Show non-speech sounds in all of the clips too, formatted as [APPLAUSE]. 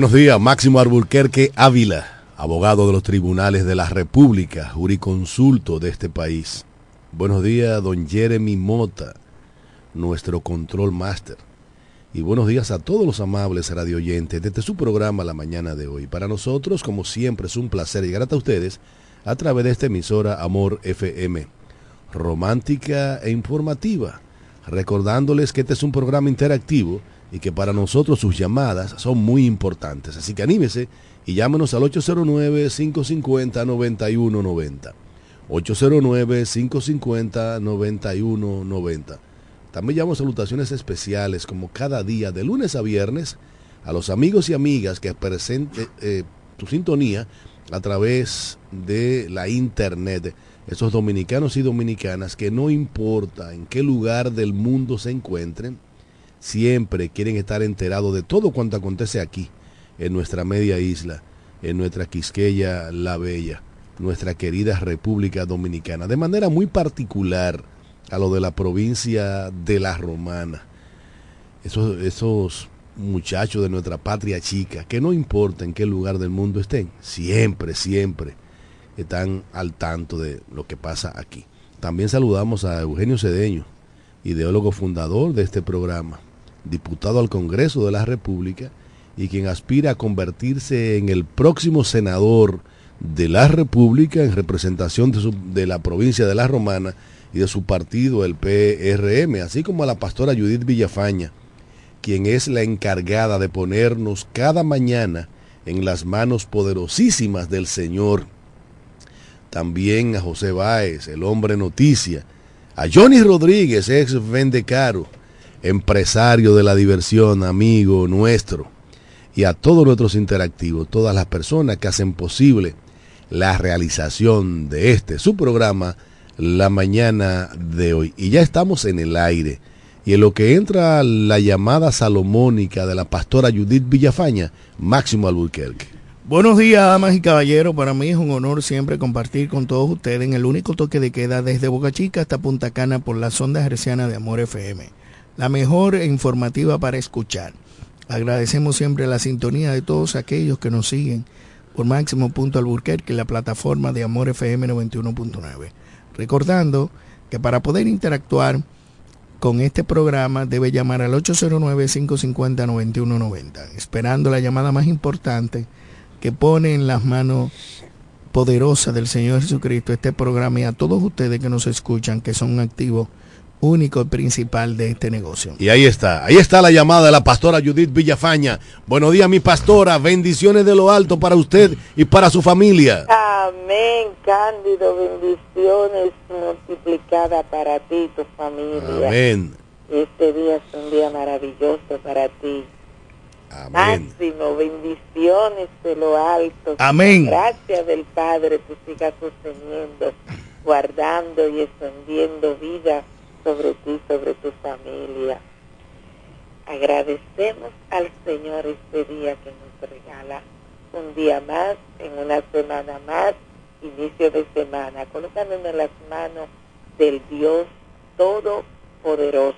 Buenos días, Máximo Alburquerque Ávila, abogado de los tribunales de la República, juriconsulto de este país. Buenos días, don Jeremy Mota, nuestro control master. Y buenos días a todos los amables radioyentes desde su programa la mañana de hoy. Para nosotros, como siempre, es un placer llegar hasta ustedes a través de esta emisora Amor FM, romántica e informativa, recordándoles que este es un programa interactivo y que para nosotros sus llamadas son muy importantes. Así que anímese y llámenos al 809-550-9190. 809-550-9190. También llamamos salutaciones especiales como cada día de lunes a viernes a los amigos y amigas que presenten eh, tu sintonía a través de la internet. Esos dominicanos y dominicanas que no importa en qué lugar del mundo se encuentren, siempre quieren estar enterados de todo cuanto acontece aquí, en nuestra media isla, en nuestra Quisqueya La Bella, nuestra querida República Dominicana, de manera muy particular a lo de la provincia de La Romana. Esos, muchachos de nuestra patria chica, que no importa en qué lugar del mundo estén, siempre, siempre están al tanto de lo que pasa aquí. También saludamos a Eugenio Cedeño, ideólogo fundador de este programa, diputado al Congreso de la República y quien aspira a convertirse en el próximo senador de la República en representación de, de, la provincia de La Romana y de su partido, el PRM, así como a la pastora Judith Villafaña, quien es la encargada de ponernos cada mañana en las manos poderosísimas del Señor. También a José Báez, el hombre noticia, a Johnny Rodríguez, ex Vendecaro, empresario de la diversión, amigo nuestro, y a todos nuestros interactivos, todas las personas que hacen posible la realización de este, su programa, la mañana de hoy. Y ya estamos en el aire. Y en lo que entra la llamada salomónica de la pastora Judith Villafaña, Máximo Alburquerque. Buenos días, damas y caballeros. Para mí es un honor siempre compartir con todos ustedes en el único toque de queda desde Boca Chica hasta Punta Cana por la sonda herciana de Amor FM la mejor informativa para escuchar. Agradecemos siempre la sintonía de todos aquellos que nos siguen por Máximo Punto Alburquerque, la plataforma de Amor FM 91.9. Recordando que para poder interactuar con este programa debe llamar al 809-550-9190, esperando la llamada más importante que pone en las manos poderosas del Señor Jesucristo este programa y a todos ustedes que nos escuchan, que son activos único y principal de este negocio. Y ahí está, ahí está la llamada de la pastora Judith Villafaña. Buenos días, mi pastora, bendiciones de lo alto para usted y para su familia. Amén, Cándido, bendiciones multiplicadas para ti y tu familia. Amén. Este día es un día maravilloso para ti. Amén. Máximo, bendiciones de lo alto. Amén. Gracias del Padre, tú sigas sosteniendo, guardando y extendiendo vida sobre ti, sobre tu familia. Agradecemos al Señor este día que nos regala un día más, en una semana más, inicio de semana, colocándonos en las manos del Dios Todopoderoso.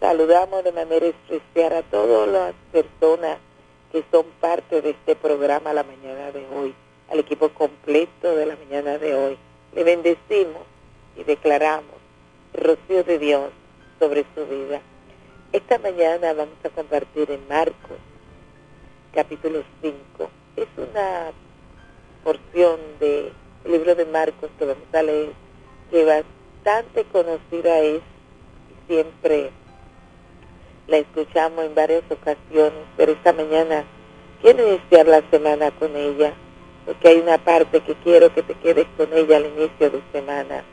Saludamos de manera especial a todas las personas que son parte de este programa la mañana de hoy, al equipo completo de la mañana de hoy. Le bendecimos y declaramos rocío de Dios sobre su vida. Esta mañana vamos a compartir en Marcos, capítulo 5. Es una porción del libro de Marcos que vamos a leer, que bastante conocida es, siempre la escuchamos en varias ocasiones, pero esta mañana quiero iniciar la semana con ella, porque hay una parte que quiero que te quedes con ella al inicio de semana.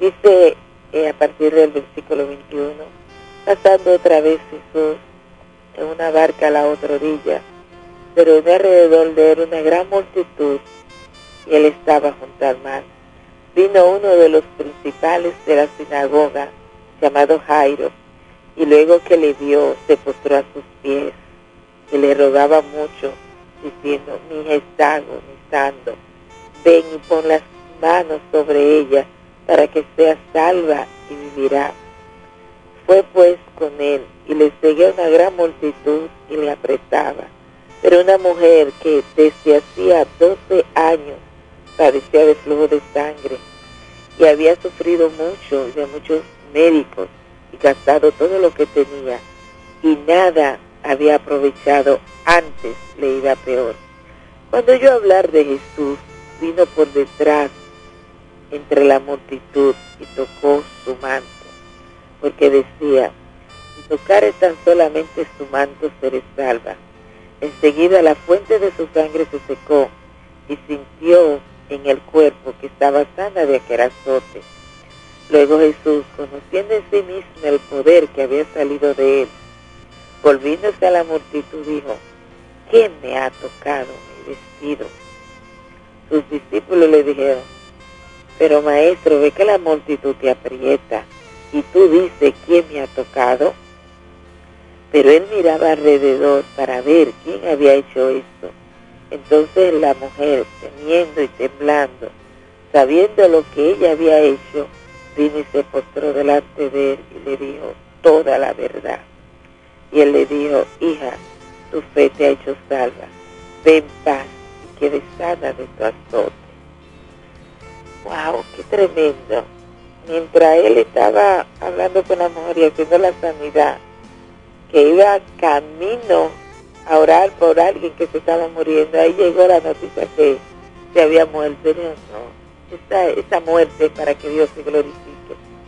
Dice a partir del versículo 21, pasando otra vez Jesús en una barca a la otra orilla, pero de alrededor de él una gran multitud y él estaba junto al mar. Vino uno de los principales de la sinagoga, llamado Jairo, y luego que le vio se postró a sus pies y le rogaba mucho, diciendo, mi hija está agonizando, ven y pon las manos sobre ella para que sea salva y vivirá. Fue pues con él y le seguía una gran multitud y le apretaba. Pero una mujer que desde hacía 12 años padecía de flujo de sangre y había sufrido mucho de muchos médicos y gastado todo lo que tenía y nada había aprovechado antes le iba peor. Cuando yo hablar de Jesús, vino por detrás entre la multitud y tocó su manto, porque decía, si tocares tan solamente su manto seré salva. Enseguida la fuente de su sangre se secó y sintió en el cuerpo que estaba sana de aquel azote. Luego Jesús, conociendo en sí mismo el poder que había salido de él, volviéndose a la multitud, dijo, ¿quién me ha tocado mi vestido? Sus discípulos le dijeron, pero maestro, ve que la multitud te aprieta y tú dices, ¿quién me ha tocado? Pero él miraba alrededor para ver quién había hecho esto. Entonces la mujer, temiendo y temblando, sabiendo lo que ella había hecho, vino y se postró delante de él y le dijo toda la verdad. Y él le dijo, hija, tu fe te ha hecho salva, ven paz y quede sana de tu azote. ¡Wow! ¡Qué tremendo! Mientras él estaba hablando con la mujer y haciendo la sanidad, que iba camino a orar por alguien que se estaba muriendo, ahí llegó la noticia que se había muerto. no, esta, esta muerte para que Dios se glorifique.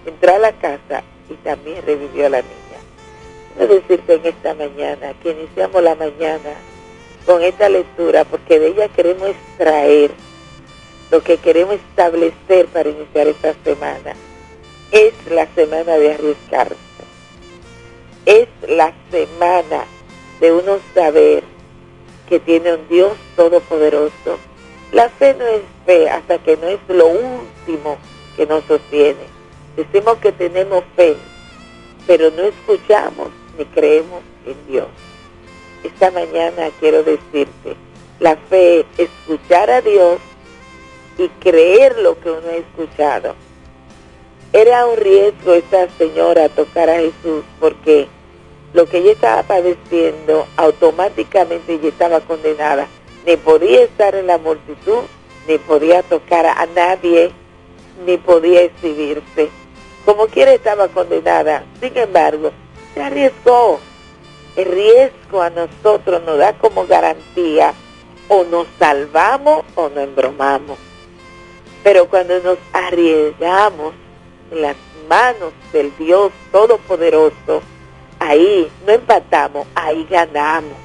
Entró a la casa y también revivió a la niña. Quiero decirte en esta mañana que iniciamos la mañana con esta lectura porque de ella queremos extraer lo que queremos establecer para iniciar esta semana. Es la semana de arriesgarse. Es la semana de uno saber que tiene un Dios todopoderoso. La fe no es fe hasta que no es lo último que nos sostiene. Decimos que tenemos fe, pero no escuchamos ni creemos en Dios. Esta mañana quiero decirte, la fe es escuchar a Dios y creer lo que uno ha escuchado. Era un riesgo esta señora tocar a Jesús porque lo que ella estaba padeciendo automáticamente ella estaba condenada. Ni podía estar en la multitud, ni podía tocar a nadie, ni podía exhibirse. Como quiera estaba condenada. Sin embargo, se arriesgó. El riesgo a nosotros nos da como garantía o nos salvamos o nos embromamos. Pero cuando nos arriesgamos en las manos del Dios Todopoderoso, ahí no empatamos, ahí ganamos.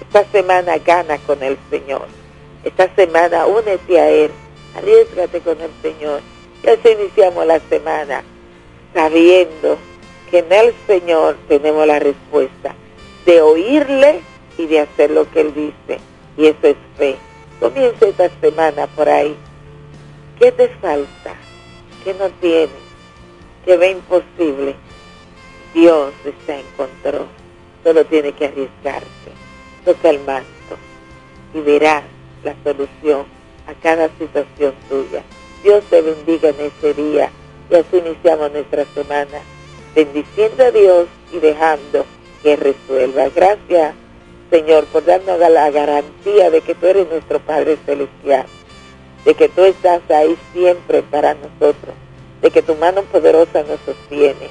Esta semana gana con el Señor. Esta semana únete a Él, arriesgate con el Señor. Y así iniciamos la semana sabiendo que en el Señor tenemos la respuesta de oírle y de hacer lo que Él dice. Y eso es fe. Comienza esta semana por ahí. ¿Qué te falta? ¿Qué no tienes? ¿Qué ve imposible? Dios está en control. Solo tiene que arriesgarse. Toca el manto y verás la solución a cada situación tuya. Dios te bendiga en ese día y así iniciamos nuestra semana bendiciendo a Dios y dejando que resuelva. Gracias, Señor, por darnos la garantía de que tú eres nuestro Padre Celestial, de que tú estás ahí siempre para nosotros, de que tu mano poderosa nos sostiene.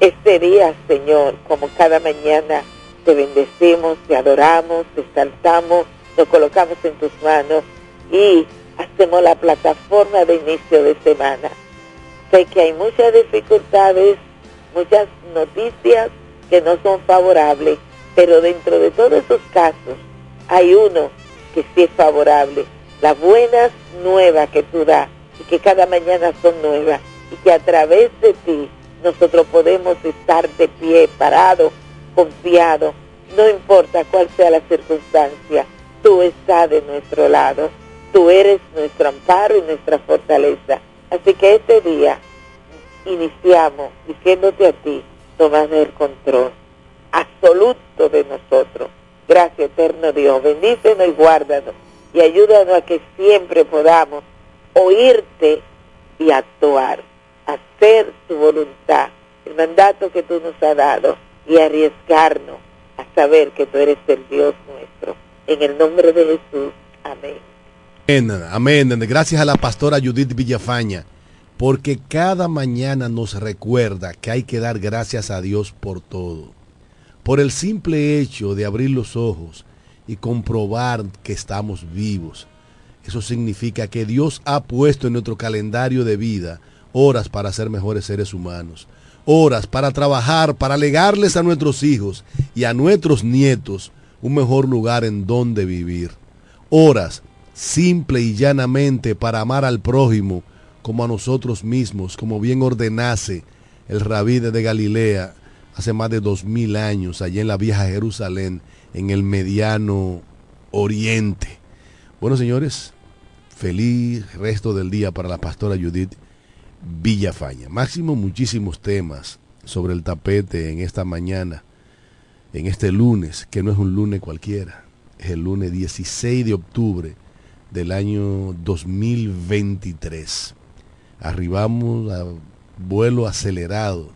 Este día, Señor, como cada mañana, te bendecimos, te adoramos, te exaltamos, nos colocamos en tus manos y hacemos la plataforma de inicio de semana. Sé que hay muchas dificultades, muchas noticias que no son favorables, pero dentro de todos esos casos hay uno que sí es favorable. Las buenas nuevas que tú das y que cada mañana son nuevas y que a través de ti nosotros podemos estar de pie, parado, confiado, no importa cuál sea la circunstancia, tú estás de nuestro lado, tú eres nuestro amparo y nuestra fortaleza. Así que este día iniciamos diciéndote a ti, tomas el control absoluto de nosotros. Gracias, eterno Dios. Bendícenos y guárdanos y ayúdanos a que siempre podamos oírte y actuar, hacer tu voluntad, el mandato que tú nos has dado y arriesgarnos a saber que tú eres el Dios nuestro. En el nombre de Jesús. Amén. Amén. Amén. Gracias a la pastora Judith Villafaña, porque cada mañana nos recuerda que hay que dar gracias a Dios por todo. Por el simple hecho de abrir los ojos y comprobar que estamos vivos. Eso significa que Dios ha puesto en nuestro calendario de vida horas para ser mejores seres humanos, horas para trabajar, para legarles a nuestros hijos y a nuestros nietos un mejor lugar en donde vivir. Horas simple y llanamente para amar al prójimo como a nosotros mismos, como bien ordenase el rabí de Galilea hace más de dos mil años, allá en la vieja Jerusalén, en el mediano oriente. Bueno, señores, feliz resto del día para la pastora Judith Villafaña. Máximo muchísimos temas sobre el tapete en esta mañana, en este lunes, que no es un lunes cualquiera, es el lunes 16 de octubre del año 2023. Arribamos a vuelo acelerado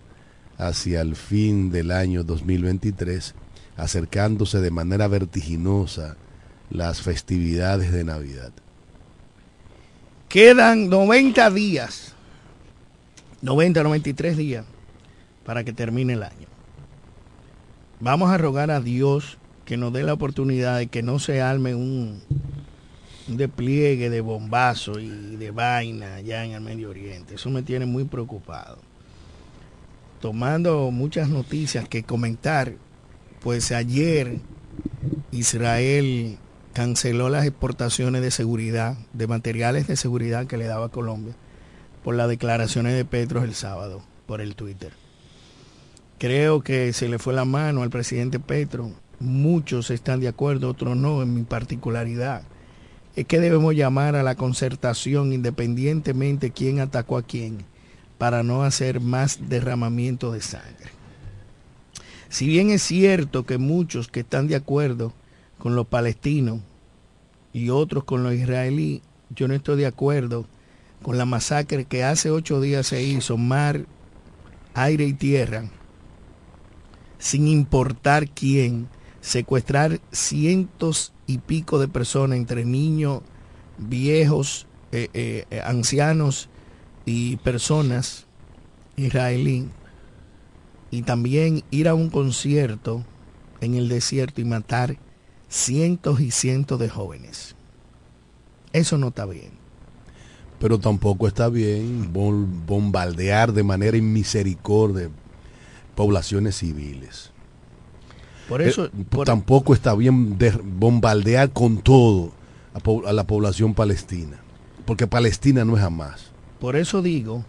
hacia el fin del año 2023, acercándose de manera vertiginosa las festividades de Navidad. Quedan 90 días, 90, 93 días para que termine el año. Vamos a rogar a Dios que nos dé la oportunidad de que no se arme un, despliegue de bombazo y de vaina allá en el Medio Oriente. Eso me tiene muy preocupado. Tomando muchas noticias que comentar, pues ayer Israel canceló las exportaciones de seguridad, de materiales de seguridad que le daba a Colombia, por las declaraciones de Petro el sábado, por el Twitter. Creo que se le fue la mano al presidente Petro. Muchos están de acuerdo, otros no, en mi particularidad es que debemos llamar a la concertación independientemente quién atacó a quién para no hacer más derramamiento de sangre. Si bien es cierto que muchos que están de acuerdo con los palestinos y otros con los israelíes, yo no estoy de acuerdo con la masacre que hace ocho días se hizo, mar, aire y tierra, sin importar quién, secuestrar cientos y pico de personas, entre niños, viejos, eh, eh, eh, ancianos y personas israelí, y también ir a un concierto en el desierto y matar cientos y cientos de jóvenes. Eso no está bien. Pero tampoco está bien bombardear de manera inmisericordia poblaciones civiles. Por eso, eh, tampoco está bien bombardear con todo a, la población palestina, porque Palestina no es jamás. Por eso digo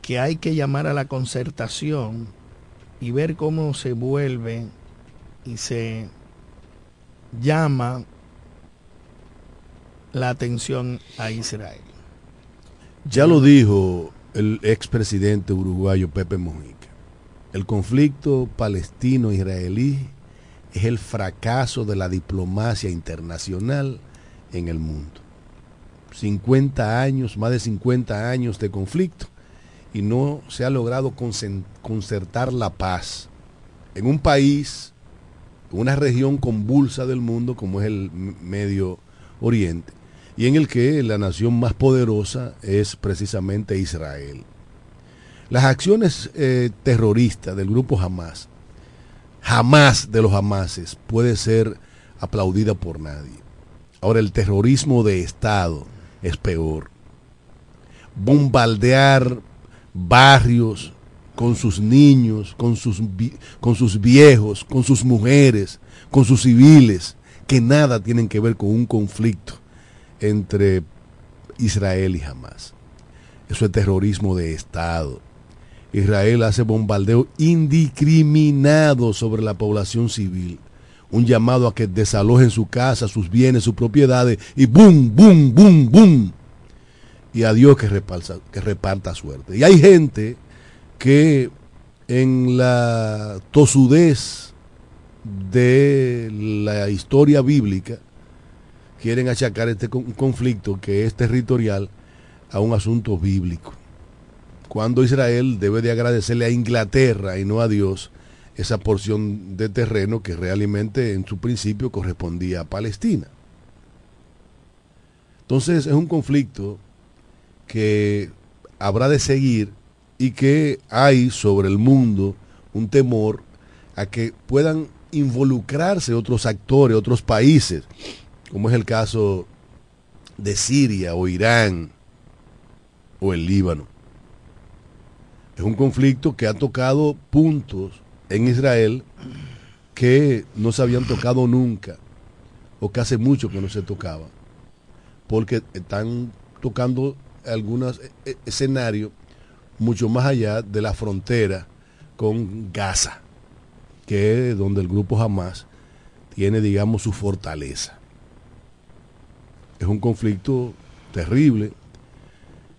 que hay que llamar a la concertación y ver cómo se vuelve y se llama la atención a Israel. Ya lo dijo el expresidente uruguayo Pepe Mujica. El conflicto palestino-israelí es el fracaso de la diplomacia internacional en el mundo. 50 años, más de 50 años de conflicto y no se ha logrado concertar la paz en un país, una región convulsa del mundo como es el Medio Oriente y en el que la nación más poderosa es precisamente Israel. Las acciones eh, terroristas del grupo Hamas, jamás de los Hamases puede ser aplaudida por nadie. Ahora el terrorismo de Estado es peor. Bombardear barrios con sus niños, con sus, con sus viejos, con sus mujeres, con sus civiles, que nada tienen que ver con un conflicto entre Israel y Hamas. Eso es terrorismo de Estado. Israel hace bombardeo indiscriminado sobre la población civil. Un llamado a que desalojen su casa, sus bienes, sus propiedades y boom, boom, boom, boom. Y a Dios que, reparta, suerte. Y hay gente que en la tosudez de la historia bíblica quieren achacar este conflicto que es territorial a un asunto bíblico cuando Israel debe de agradecerle a Inglaterra y no a Dios esa porción de terreno que realmente en su principio correspondía a Palestina. Entonces es un conflicto que habrá de seguir y que hay sobre el mundo un temor a que puedan involucrarse otros actores, otros países, como es el caso de Siria o Irán o el Líbano. Es un conflicto que ha tocado puntos en Israel que no se habían tocado nunca o que hace mucho que no se tocaba, porque están tocando algunos e, e, escenarios mucho más allá de la frontera con Gaza, que es donde el grupo Hamas tiene, digamos, su fortaleza. Es un conflicto terrible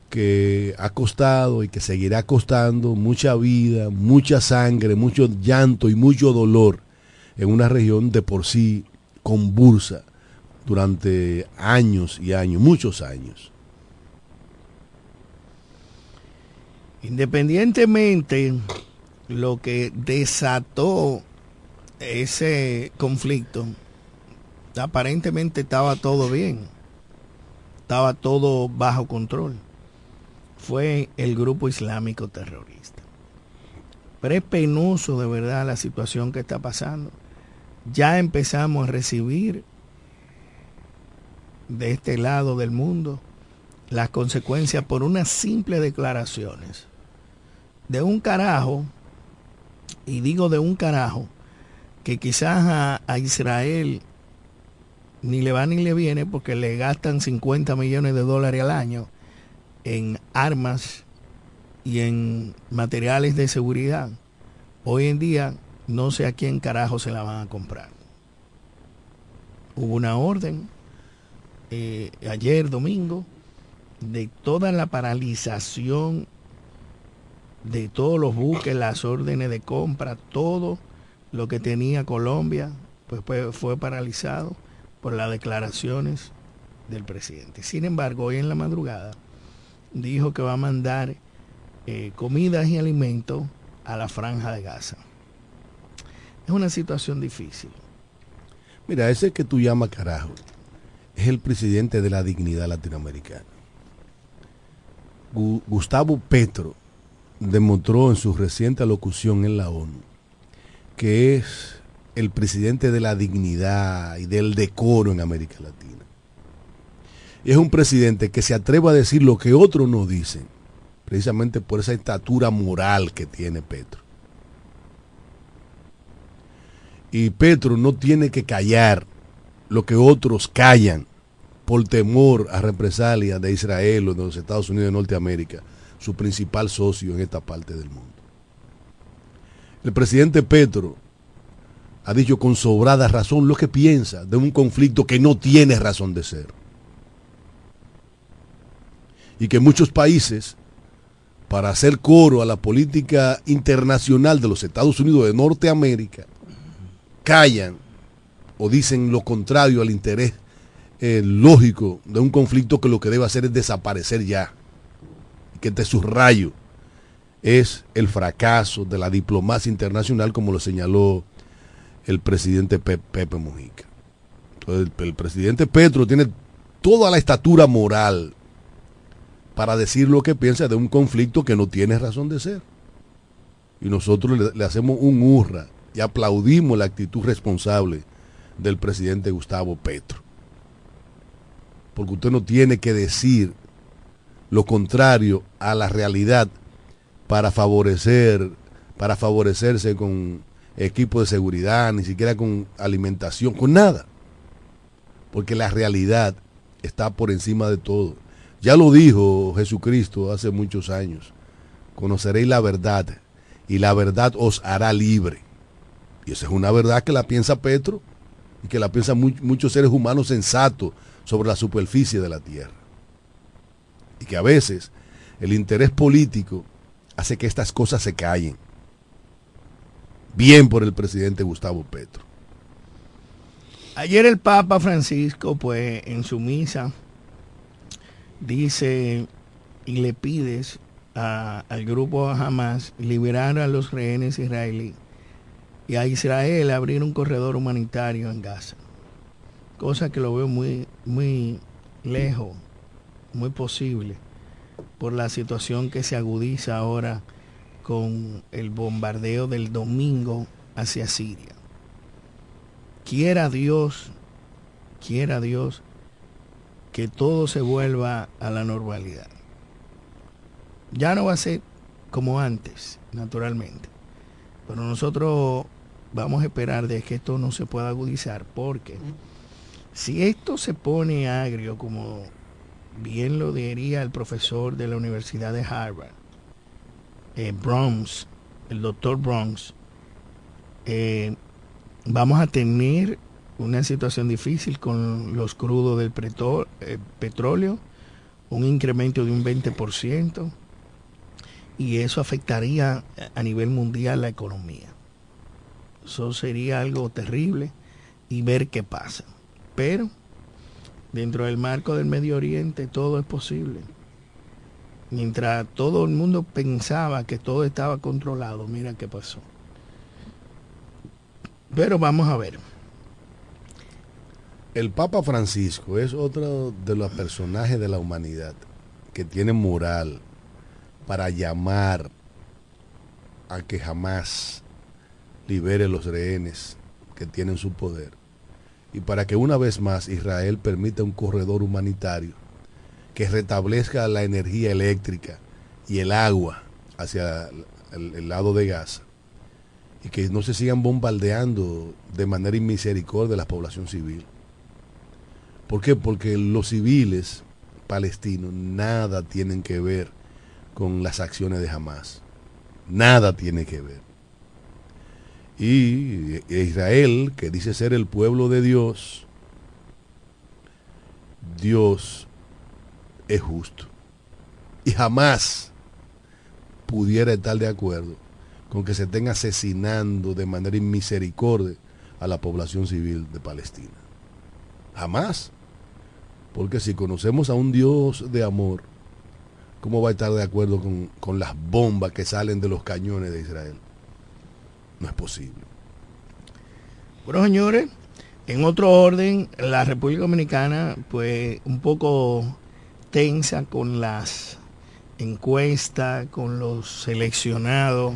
que ha costado y que seguirá costando mucha vida, mucha sangre, mucho llanto y mucho dolor en una región de por sí convulsa durante años y años, muchos años. Independientemente lo que desató ese conflicto, aparentemente estaba todo bien, estaba todo bajo control. Fue el grupo islámico terrorista. Pero es penoso de verdad la situación que está pasando. Ya empezamos a recibir de este lado del mundo las consecuencias por unas simples declaraciones de un carajo, y digo de un carajo, que quizás a, Israel ni le va ni le viene porque le gastan 50 millones de dólares al año en armas y en materiales de seguridad. Hoy en día no sé a quién carajo se la van a comprar. Hubo una orden eh, ayer domingo de toda la paralización de todos los buques, las órdenes de compra, todo lo que tenía Colombia, pues, fue paralizado por las declaraciones del presidente. Sin embargo, hoy en la madrugada dijo que va a mandar eh, comidas y alimentos a la franja de Gaza. Es una situación difícil. Mira, ese que tú llamas carajo es el presidente de la dignidad latinoamericana. Gustavo Petro demostró en su reciente alocución en la ONU que es el presidente de la dignidad y del decoro en América Latina. Y es un presidente que se atreve a decir lo que otros no dicen, precisamente por esa estatura moral que tiene Petro. Y Petro no tiene que callar lo que otros callan por temor a represalias de Israel o de los Estados Unidos de Norteamérica su principal socio en esta parte del mundo. El presidente Petro ha dicho con sobrada razón lo que piensa de un conflicto que no tiene razón de ser. Y que muchos países, para hacer coro a la política internacional de los Estados Unidos de Norteamérica, callan o dicen lo contrario al interés eh, lógico de un conflicto que lo que debe hacer es desaparecer ya que te subrayo es el fracaso de la diplomacia internacional, como lo señaló el presidente Pepe Mujica. el, el presidente Petro tiene toda la estatura moral para decir lo que piensa de un conflicto que no tiene razón de ser. Y nosotros le, le, hacemos un hurra y aplaudimos la actitud responsable del presidente Gustavo Petro. Porque usted no tiene que decir lo contrario a la realidad para favorecer, para favorecerse con equipo de seguridad, ni siquiera con alimentación, con nada. Porque la realidad está por encima de todo. Ya lo dijo Jesucristo hace muchos años. Conoceréis la verdad y la verdad os hará libre. Y esa es una verdad que la piensa Petro y que la piensan muchos seres humanos sensatos sobre la superficie de la tierra y que a veces el interés político hace que estas cosas se callen. Bien por el presidente Gustavo Petro. Ayer el Papa Francisco, pues en su misa, dice y le pides al grupo Hamas liberar a los rehenes israelíes y a Israel abrir un corredor humanitario en Gaza. Cosa que lo veo muy, muy lejos, muy posible, por la situación que se agudiza ahora con el bombardeo del domingo hacia Siria. Quiera Dios, quiera Dios que todo se vuelva a la normalidad. Ya no va a ser como antes, naturalmente. Pero nosotros vamos a esperar de que esto no se pueda agudizar, porque si esto se pone agrio, como bien lo diría el profesor de la Universidad de Harvard, eh, el doctor Bronx, eh, vamos a tener una situación difícil con los crudos del eh, petróleo, un incremento de un 20%, y eso afectaría a nivel mundial la economía. Eso sería algo terrible y ver qué pasa. Pero dentro del marco del Medio Oriente todo es posible. Mientras todo el mundo pensaba que todo estaba controlado, mira qué pasó. Pero vamos a ver. El Papa Francisco es otro de los personajes de la humanidad que tiene moral para llamar a que jamás libere los rehenes que tienen su poder y para que una vez más Israel permita un corredor humanitario que restablezca la energía eléctrica y el agua hacia el, lado de Gaza y que no se sigan bombardeando de manera inmisericordia la población civil. ¿Por qué? Porque los civiles palestinos nada tienen que ver con las acciones de Hamas. Nada tiene que ver. Y Israel, que dice ser el pueblo de Dios, Dios es justo. Y jamás pudiera estar de acuerdo con que se estén asesinando de manera inmisericordia a la población civil de Palestina. Jamás. Porque si conocemos a un Dios de amor, ¿cómo va a estar de acuerdo con, con las bombas que salen de los cañones de Israel? No es posible. Bueno, señores, en otro orden, la República Dominicana, pues un poco tensa con las encuestas, con los seleccionados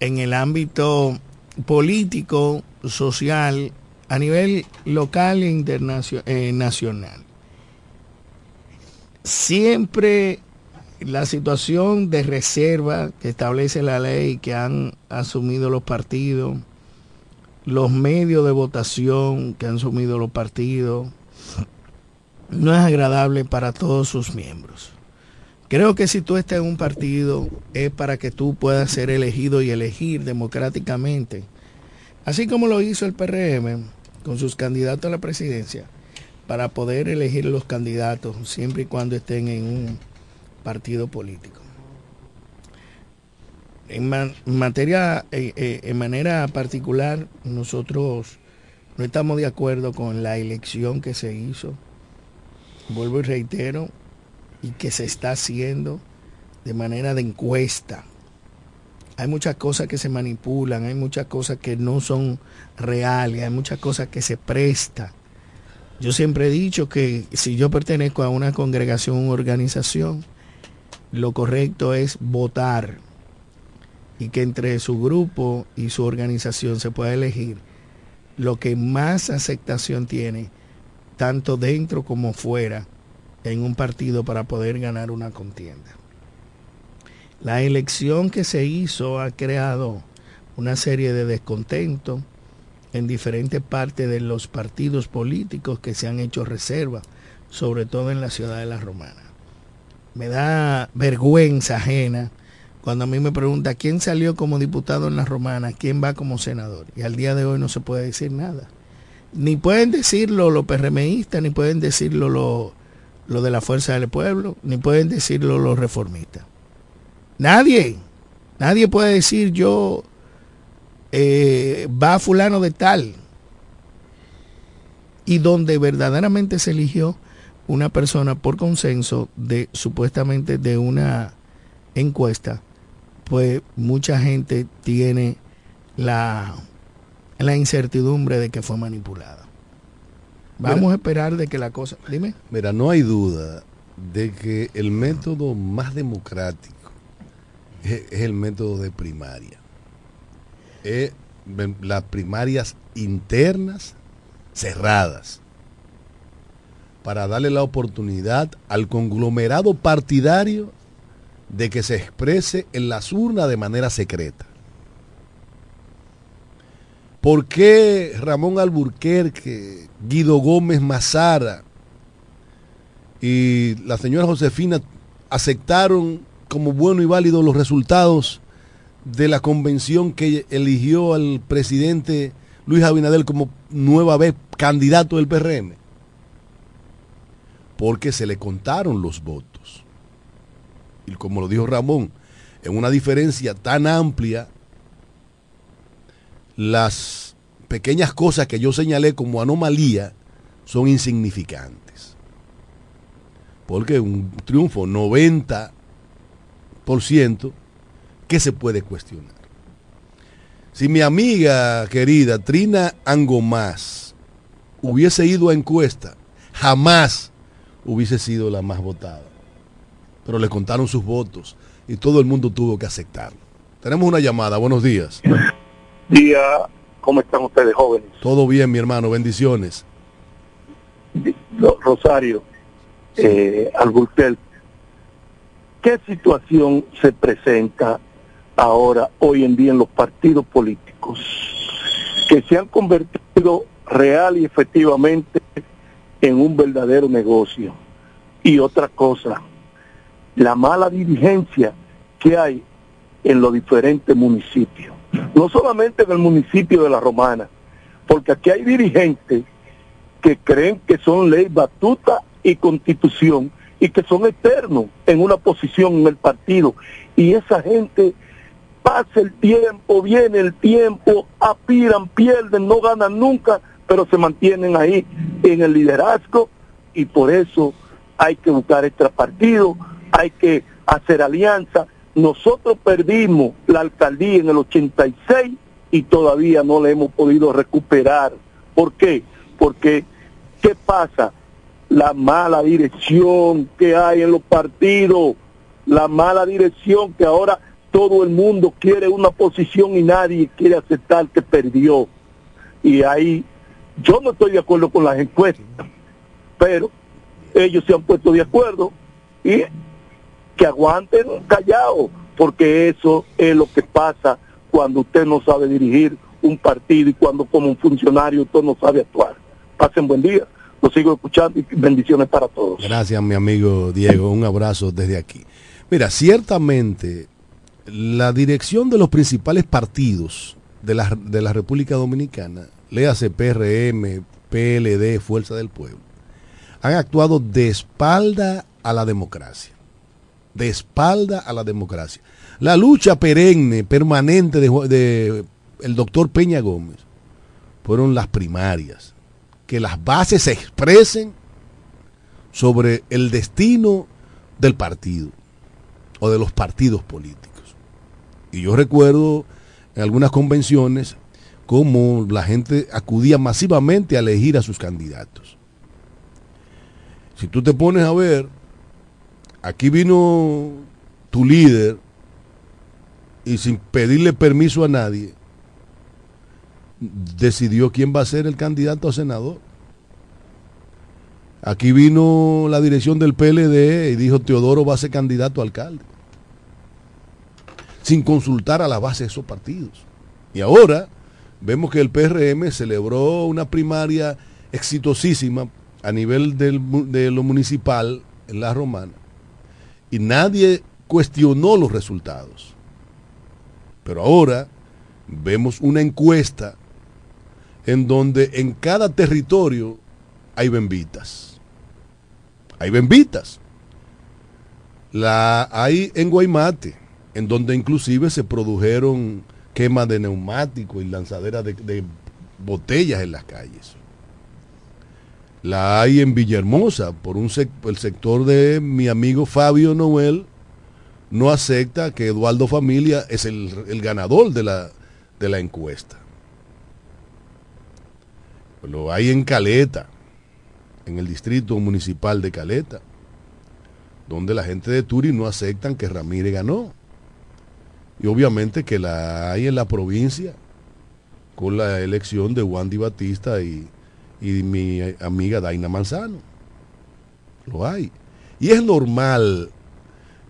en el ámbito político, social, a nivel local e internacional, eh. Siempre la situación de reserva que establece la ley que han asumido los partidos, los medios de votación que han asumido los partidos, no es agradable para todos sus miembros. Creo que si tú estás en un partido es para que tú puedas ser elegido y elegir democráticamente, así como lo hizo el PRM con sus candidatos a la presidencia, para poder elegir los candidatos siempre y cuando estén en un partido político. En materia, eh, eh, en manera particular, nosotros no estamos de acuerdo con la elección que se hizo. Vuelvo y reitero, y que se está haciendo de manera de encuesta. Hay muchas cosas que se manipulan, hay muchas cosas que no son reales, hay muchas cosas que se prestan. Yo siempre he dicho que si yo pertenezco a una congregación, una organización, lo correcto es votar y que entre su grupo y su organización se pueda elegir lo que más aceptación tiene, tanto dentro como fuera, en un partido para poder ganar una contienda. La elección que se hizo ha creado una serie de descontentos en diferentes partes de los partidos políticos que se han hecho reserva, sobre todo en la ciudad de La Romana me da vergüenza ajena cuando a mí me pregunta quién salió como diputado en la romana, quién va como senador. Y al día de hoy no se puede decir nada. Ni pueden decirlo los PRMistas, ni pueden decirlo los lo de la Fuerza del Pueblo, ni pueden decirlo los reformistas. Nadie, nadie puede decir yo eh, va fulano de tal. Y donde verdaderamente se eligió una persona por consenso de supuestamente de una encuesta, pues mucha gente tiene la la incertidumbre de que fue manipulada. Vamos a esperar de que la cosa... Dime. Mira, no hay duda de que el método más democrático es, el método de primaria. Es las primarias internas cerradas para darle la oportunidad al conglomerado partidario de que se exprese en las urnas de manera secreta. ¿Por qué Ramón Alburquerque, Guido Gómez Mazara y la señora Josefina aceptaron como bueno y válido los resultados de la convención que eligió al presidente Luis Abinadel como nueva vez candidato del PRM? Porque se le contaron los votos. Y como lo dijo Ramón, en una diferencia tan amplia, las pequeñas cosas que yo señalé como anomalía son insignificantes. Porque un triunfo 90%, ¿qué se puede cuestionar? Si mi amiga querida Trina Angomás hubiese ido a encuesta, jamás hubiese sido la más votada. Pero le contaron sus votos y todo el mundo tuvo que aceptarlo. Tenemos una llamada, buenos días. Día, ¿cómo están ustedes jóvenes? Todo bien, mi hermano, bendiciones. Rosario, eh, ¿qué situación se presenta ahora, hoy en día, en los partidos políticos que se han convertido real y efectivamente en un verdadero negocio. Y otra cosa, la mala dirigencia que hay en los diferentes municipios. No solamente en el municipio de La Romana, porque aquí hay dirigentes que creen que son ley batuta y constitución y que son eternos en una posición en el partido. Y esa gente pasa el tiempo, viene el tiempo, aspiran, pierden, no ganan nunca, pero se mantienen ahí en el liderazgo y por eso hay que buscar este partido, hay que hacer alianza. Nosotros perdimos la alcaldía en el 86 y todavía no la hemos podido recuperar. ¿Por qué? Porque, ¿qué pasa? La mala dirección que hay en los partidos, la mala dirección que ahora todo el mundo quiere una posición y nadie quiere aceptar que perdió. Y ahí yo no estoy de acuerdo con las encuestas, pero ellos se han puesto de acuerdo y que aguanten callados, porque eso es lo que pasa cuando usted no sabe dirigir un partido y cuando como un funcionario usted no sabe actuar. Pasen buen día, lo sigo escuchando y bendiciones para todos. Gracias, mi amigo Diego, un abrazo desde aquí. Mira, ciertamente la dirección de los principales partidos de la, de la República Dominicana léase PRM, PLD, Fuerza del Pueblo, han actuado de espalda a la democracia. De espalda a la democracia. La lucha perenne, permanente de, el doctor Peña Gómez fueron las primarias. Que las bases se expresen sobre el destino del partido o de los partidos políticos. Y yo recuerdo en algunas convenciones cómo la gente acudía masivamente a elegir a sus candidatos. Si tú te pones a ver, aquí vino tu líder y sin pedirle permiso a nadie, decidió quién va a ser el candidato a senador. Aquí vino la dirección del PLD y dijo Teodoro va a ser candidato a alcalde. Sin consultar a la base de esos partidos. Y ahora vemos que el PRM celebró una primaria exitosísima a nivel de lo municipal en la romana y nadie cuestionó los resultados. Pero ahora vemos una encuesta en donde en cada territorio hay bembitas. Hay bembitas. La hay en Guaymate, en donde inclusive se produjeron quema de neumáticos y lanzadera de, botellas en las calles. La hay en Villahermosa, por un el sector de mi amigo Fabio Noel no acepta que Eduardo Familia es el, ganador de la, de la encuesta. Lo hay en Caleta, en el distrito municipal de Caleta, donde la gente de Turi no aceptan que Ramírez ganó. Y obviamente que la hay en la provincia con la elección de Wandy Batista y, y mi amiga Daina Manzano. Lo hay. Y es normal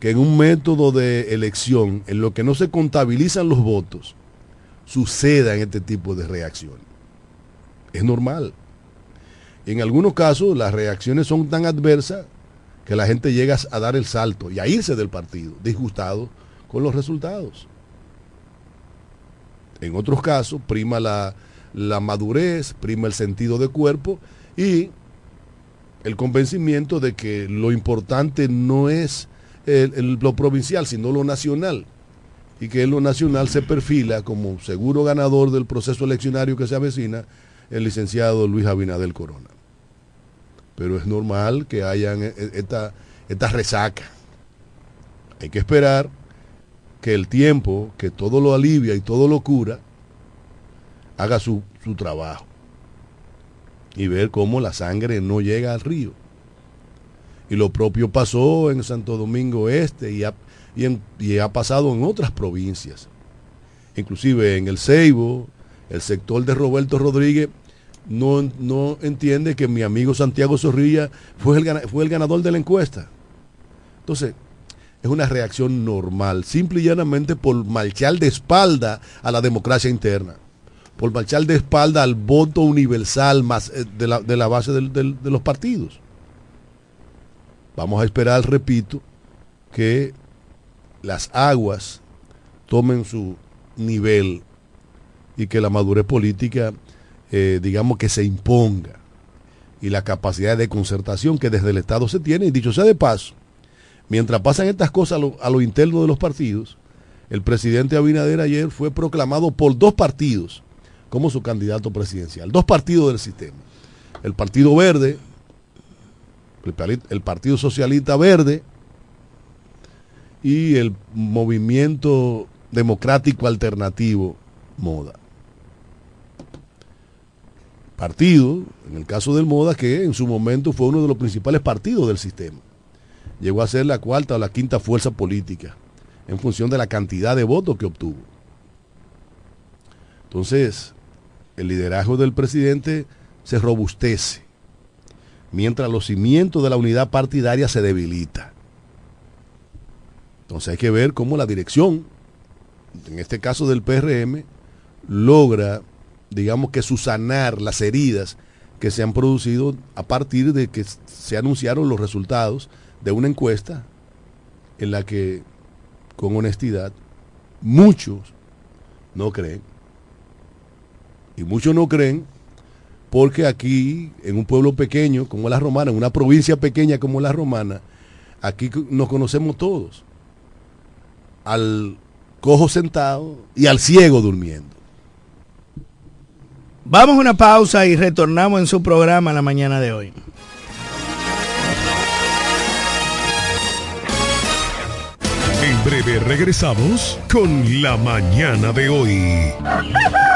que en un método de elección en lo que no se contabilizan los votos sucedan este tipo de reacciones. Es normal. En algunos casos las reacciones son tan adversas que la gente llega a dar el salto y a irse del partido, disgustado con los resultados. En otros casos prima la, la madurez, prima el sentido de cuerpo y el convencimiento de que lo importante no es lo provincial, sino lo nacional. Y que lo nacional se perfila como seguro ganador del proceso eleccionario que se avecina el licenciado Luis Abinadel Corona. Pero es normal que hayan e, e, esta, esta resaca. Hay que esperar que el tiempo, que todo lo alivia y todo lo cura, haga su, su trabajo. Y ver cómo la sangre no llega al río. Y lo propio pasó en Santo Domingo Este y ha, y, ha pasado en otras provincias. Inclusive en el Ceibo, el sector de Roberto Rodríguez no, no, entiende que mi amigo Santiago Zorrilla fue el, fue el ganador de la encuesta. Entonces, es una reacción normal, simple y llanamente por marchar de espalda a la democracia interna, por marchar de espalda al voto universal más eh, de la, de la base de los partidos. Vamos a esperar, repito, que las aguas tomen su nivel y que la madurez política, eh, digamos que se imponga y la capacidad de concertación que desde el Estado se tiene. Y dicho sea de paso, mientras pasan estas cosas a lo, interno de los partidos, el presidente Abinader ayer fue proclamado por dos partidos como su candidato presidencial, dos partidos del sistema. El Partido Verde, el Partido Socialista Verde y el Movimiento Democrático Alternativo Moda. Partido, en el caso del Moda, que en su momento fue uno de los principales partidos del sistema. Llegó a ser la cuarta o la quinta fuerza política en función de la cantidad de votos que obtuvo. Entonces, el liderazgo del presidente se robustece mientras los cimientos de la unidad partidaria se debilita. Entonces hay que ver cómo la dirección, en este caso del PRM, logra, digamos que susanar las heridas que se han producido a partir de que se anunciaron los resultados de una encuesta en la que, con honestidad, muchos no creen. Y muchos no creen porque aquí, en un pueblo pequeño como la Romana, en una provincia pequeña como la Romana, aquí nos conocemos todos. Al cojo sentado y al ciego durmiendo. Vamos a una pausa y retornamos en su programa la mañana de hoy. En breve regresamos con la mañana de hoy. [LAUGHS]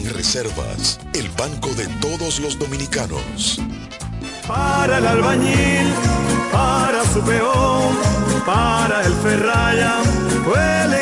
Reservas, el banco de todos los dominicanos. Para el albañil, para su peón, para el ferraya, huelen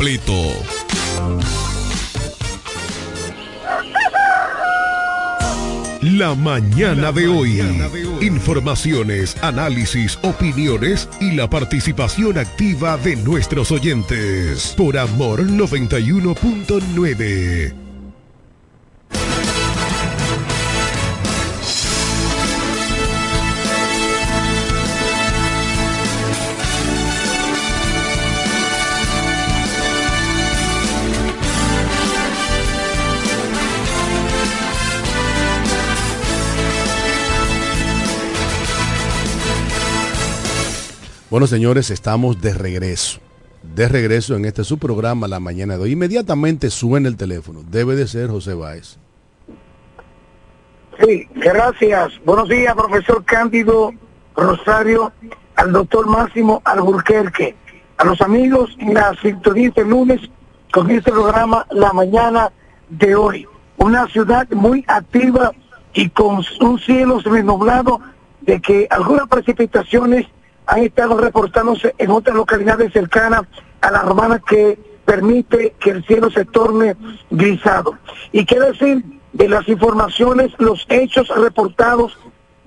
La mañana de hoy. Informaciones, análisis, opiniones y la participación activa de nuestros oyentes. Por Amor 91.9. Bueno, señores, estamos de regreso. De regreso en este su programa La Mañana de hoy. Inmediatamente suena el teléfono. Debe de ser José Báez. Sí, gracias. Buenos días, profesor Cándido Rosario, al doctor Máximo Alburquerque, a los amigos en la sintonía este lunes con este programa La Mañana de hoy. Una ciudad muy activa y con un cielo seminublado de que algunas precipitaciones han estado reportándose en otras localidades cercanas a la romana que permite que el cielo se torne grisado. Y qué decir de las informaciones, los hechos reportados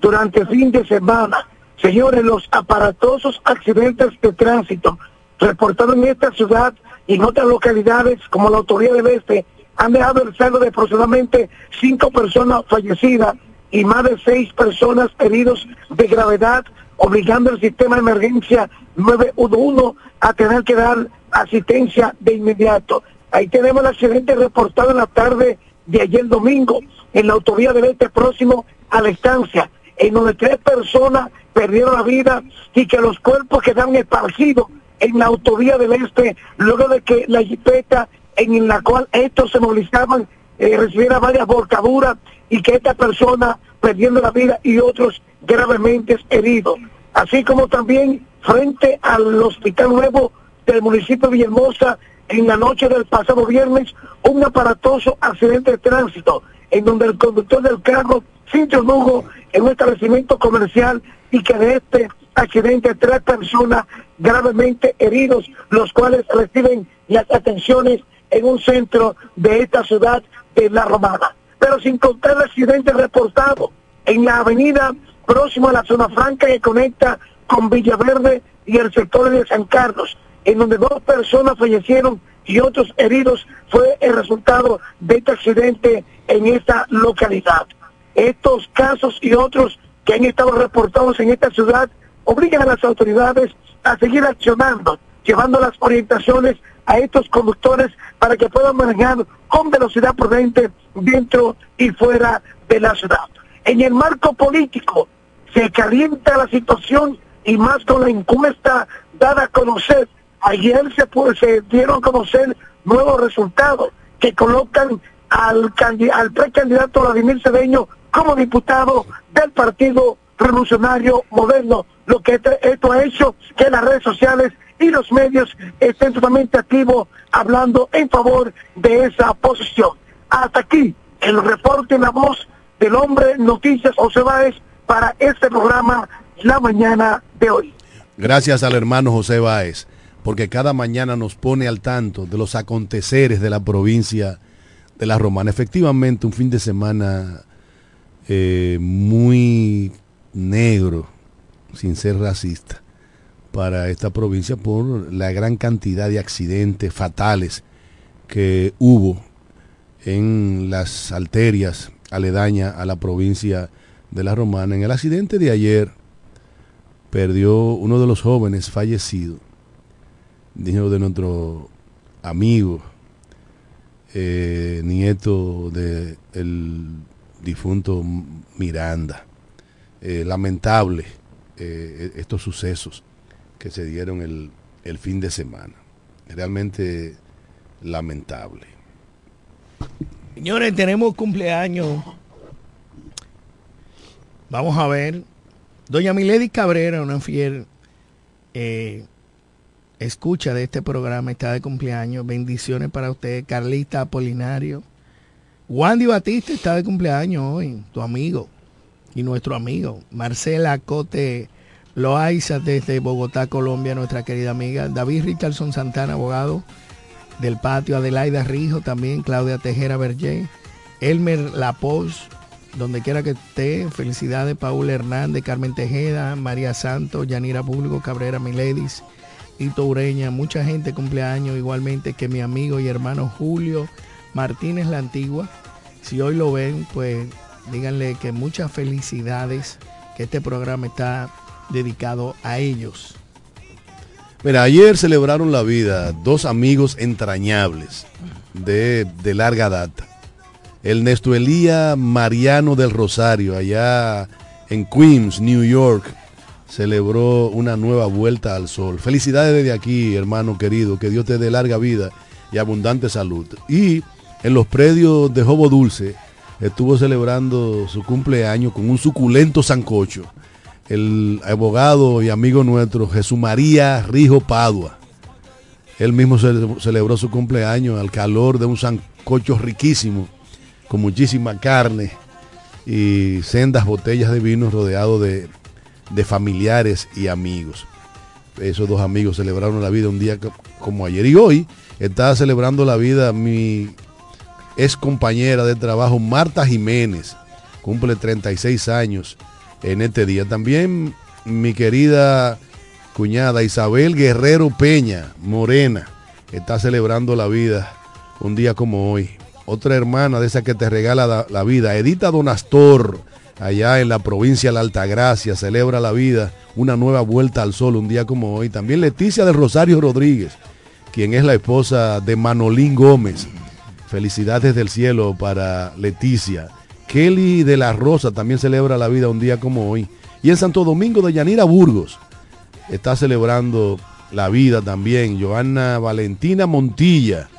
durante el fin de semana. Señores, los aparatosos accidentes de tránsito reportados en esta ciudad y en otras localidades como la Autoridad del Este han dejado el saldo de aproximadamente cinco personas fallecidas y más de seis personas heridos de gravedad obligando al sistema de emergencia 911 a tener que dar asistencia de inmediato. Ahí tenemos el accidente reportado en la tarde de ayer domingo en la autovía del este próximo a la estancia, en donde tres personas perdieron la vida y que los cuerpos quedaron esparcidos en la autovía del este luego de que la jipeta en la cual estos se movilizaban eh, recibiera varias volcaduras y que esta persona perdiendo la vida y otros gravemente heridos. Así como también frente al Hospital Nuevo del municipio de Villahermosa, en la noche del pasado viernes, un aparatoso accidente de tránsito, en donde el conductor del carro se introdujo en un establecimiento comercial y que de este accidente tres personas gravemente heridos, los cuales reciben las atenciones en un centro de esta ciudad de La Romana. Pero sin contar el accidente reportado en la avenida próximo a la zona franca que conecta con Villaverde y el sector de San Carlos, en donde dos personas fallecieron y otros heridos fue el resultado de este accidente en esta localidad. Estos casos y otros que han estado reportados en esta ciudad obligan a las autoridades a seguir accionando, llevando las orientaciones a estos conductores para que puedan manejar con velocidad prudente dentro y fuera de la ciudad. En el marco político se calienta la situación y más con la encuesta dada a conocer. Ayer se, se dieron a conocer nuevos resultados que colocan al, al precandidato Vladimir Cedeño como diputado del Partido Revolucionario Moderno, lo que esto ha hecho que las redes sociales y los medios estén totalmente activos hablando en favor de esa posición. Hasta aquí el reporte en la voz del hombre Noticias Báez para este programa La Mañana de hoy. Gracias al hermano José Báez, porque cada mañana nos pone al tanto de los aconteceres de la provincia de La Romana. Efectivamente, un fin de semana eh, muy negro, sin ser racista, para esta provincia por la gran cantidad de accidentes fatales que hubo en las arterias aledañas a la provincia de La Romana. En el accidente de ayer perdió uno de los jóvenes fallecidos, dijo de nuestro amigo, eh, nieto del difunto Miranda. Eh, lamentable eh, estos sucesos que se dieron el, el fin de semana. Realmente lamentable. Señores, tenemos cumpleaños. Vamos a ver. Doña Milady Cabrera, una fiel eh, escucha de este programa, está de cumpleaños. Bendiciones para usted. Carlita Apolinario. Wandy Batista está de cumpleaños hoy, tu amigo y nuestro amigo. Marcela Cote Loaiza desde Bogotá, Colombia, nuestra querida amiga. David Richardson Santana, abogado del patio. Adelaida Rijo también. Claudia Tejera Berger. Elmer Lapos, donde quiera que esté. Felicidades, Paul Hernández, Carmen Tejeda, María Santos, Yanira Público, Cabrera Miledis, Ito Ureña. Mucha gente cumpleaños, igualmente que mi amigo y hermano Julio Martínez La Antigua. Si hoy lo ven, pues díganle que muchas felicidades, que este programa está dedicado a ellos. Mira, ayer celebraron la vida dos amigos entrañables de, de larga data. El Elía Mariano del Rosario, allá en Queens, New York, celebró una nueva vuelta al sol. Felicidades desde aquí, hermano querido, que Dios te dé larga vida y abundante salud. Y en los predios de Jobo Dulce estuvo celebrando su cumpleaños con un suculento sancocho. El abogado y amigo nuestro Jesús María Rijo Padua. Él mismo ce- celebró su cumpleaños al calor de un sancocho riquísimo, con muchísima carne y sendas botellas de vino rodeado de, de familiares y amigos. Esos dos amigos celebraron la vida un día co- como ayer. Y hoy está celebrando la vida mi ex compañera de trabajo Marta Jiménez. Cumple 36 años en este día. También mi querida cuñada Isabel Guerrero Peña, Morena, está celebrando la vida un día como hoy. Otra hermana de esa que te regala la, vida, Edita Donastor, allá en la provincia de la Altagracia, celebra la vida, una nueva vuelta al sol un día como hoy. También Leticia del Rosario Rodríguez, quien es la esposa de Manolín Gómez. Felicidades del cielo para Leticia. Kelly de la Rosa también celebra la vida un día como hoy. Y en Santo Domingo de Yanira Burgos está celebrando la vida también. Joana Valentina Montilla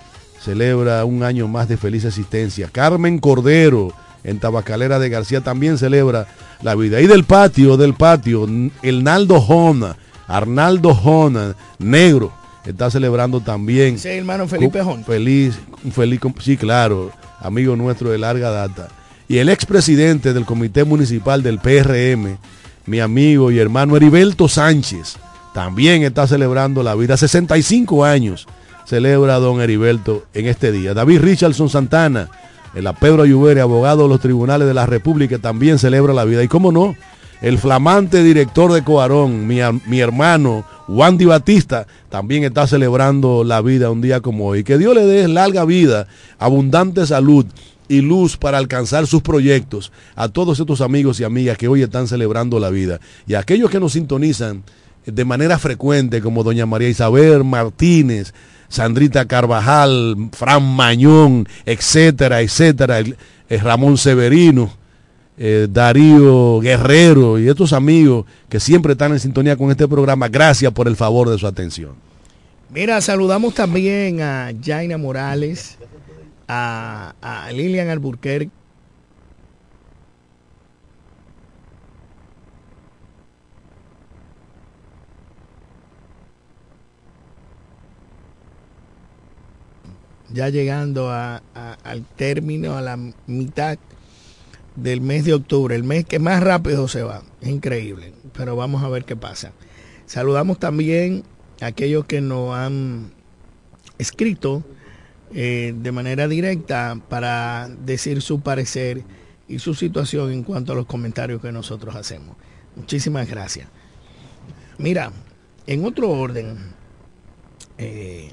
celebra un año más de feliz existencia. Carmen Cordero en Tabacalera de García también celebra la vida. Y del patio, del patio, el Naldo Jona, Arnaldo Jona, negro, está celebrando también. El hermano Felipe Jón. Feliz, feliz, sí, claro, amigo nuestro de larga data. Y el expresidente del Comité Municipal del PRM, mi amigo y hermano Heriberto Sánchez, también está celebrando la vida. 65 años celebra don Heriberto en este día. David Richardson Santana, el Pedro Ayubere, abogado de los tribunales de la República, también celebra la vida. Y cómo no, el flamante director de Coarón, mi, mi hermano Wandy Batista, también está celebrando la vida un día como hoy. Que Dios le dé larga vida, abundante salud y luz para alcanzar sus proyectos a todos estos amigos y amigas que hoy están celebrando la vida. Y a aquellos que nos sintonizan de manera frecuente, como doña María Isabel Martínez, Sandrita Carvajal, Fran Mañón, etcétera, etcétera, el- Ramón Severino eh, Darío Guerrero y estos amigos que siempre están en sintonía con este programa, gracias por el favor de su atención. Mira, saludamos también a Jaina Morales, a, a Lilian Alburquerque. Ya llegando al término, a la mitad del mes de octubre, el mes que más rápido se va. Es increíble, pero vamos a ver qué pasa. Saludamos también a aquellos que nos han escrito eh, de manera directa para decir su parecer y su situación en cuanto a los comentarios que nosotros hacemos. Muchísimas gracias. Mira, en otro orden, eh,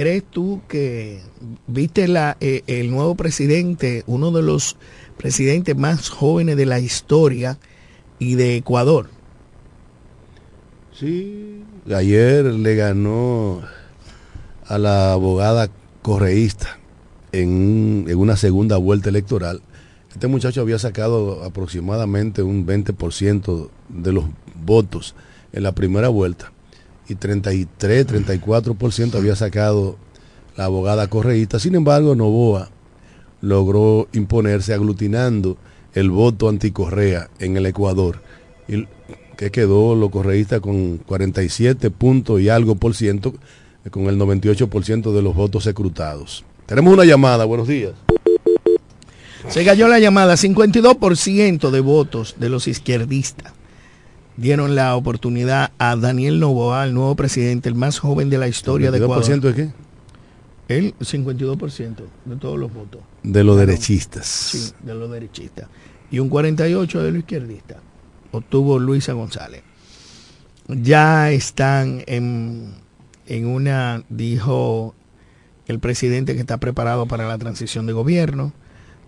¿crees tú que viste la, eh, el nuevo presidente, uno de los presidentes más jóvenes de la historia y de Ecuador? Sí, ayer le ganó a la abogada correísta en, en una segunda vuelta electoral. Este muchacho había sacado aproximadamente un 20% de los votos en la primera vuelta y 33, 34% había sacado la abogada correísta. Sin embargo, Novoa logró imponerse aglutinando el voto anticorrea en el Ecuador, y que quedó lo correísta con 47 puntos y algo por ciento, con el 98% de los votos escrutados. Tenemos una llamada, buenos días. Se cayó la llamada, 52% de votos de los izquierdistas dieron la oportunidad a Daniel Novoa, el nuevo presidente, el más joven de la historia de Ecuador. ¿52% de qué? El 52% de todos los votos. De los derechistas. Sí, de los derechistas. Y un 48% de los izquierdistas. Obtuvo Luisa González. Ya están en, en una, dijo el presidente que está preparado para la transición de gobierno,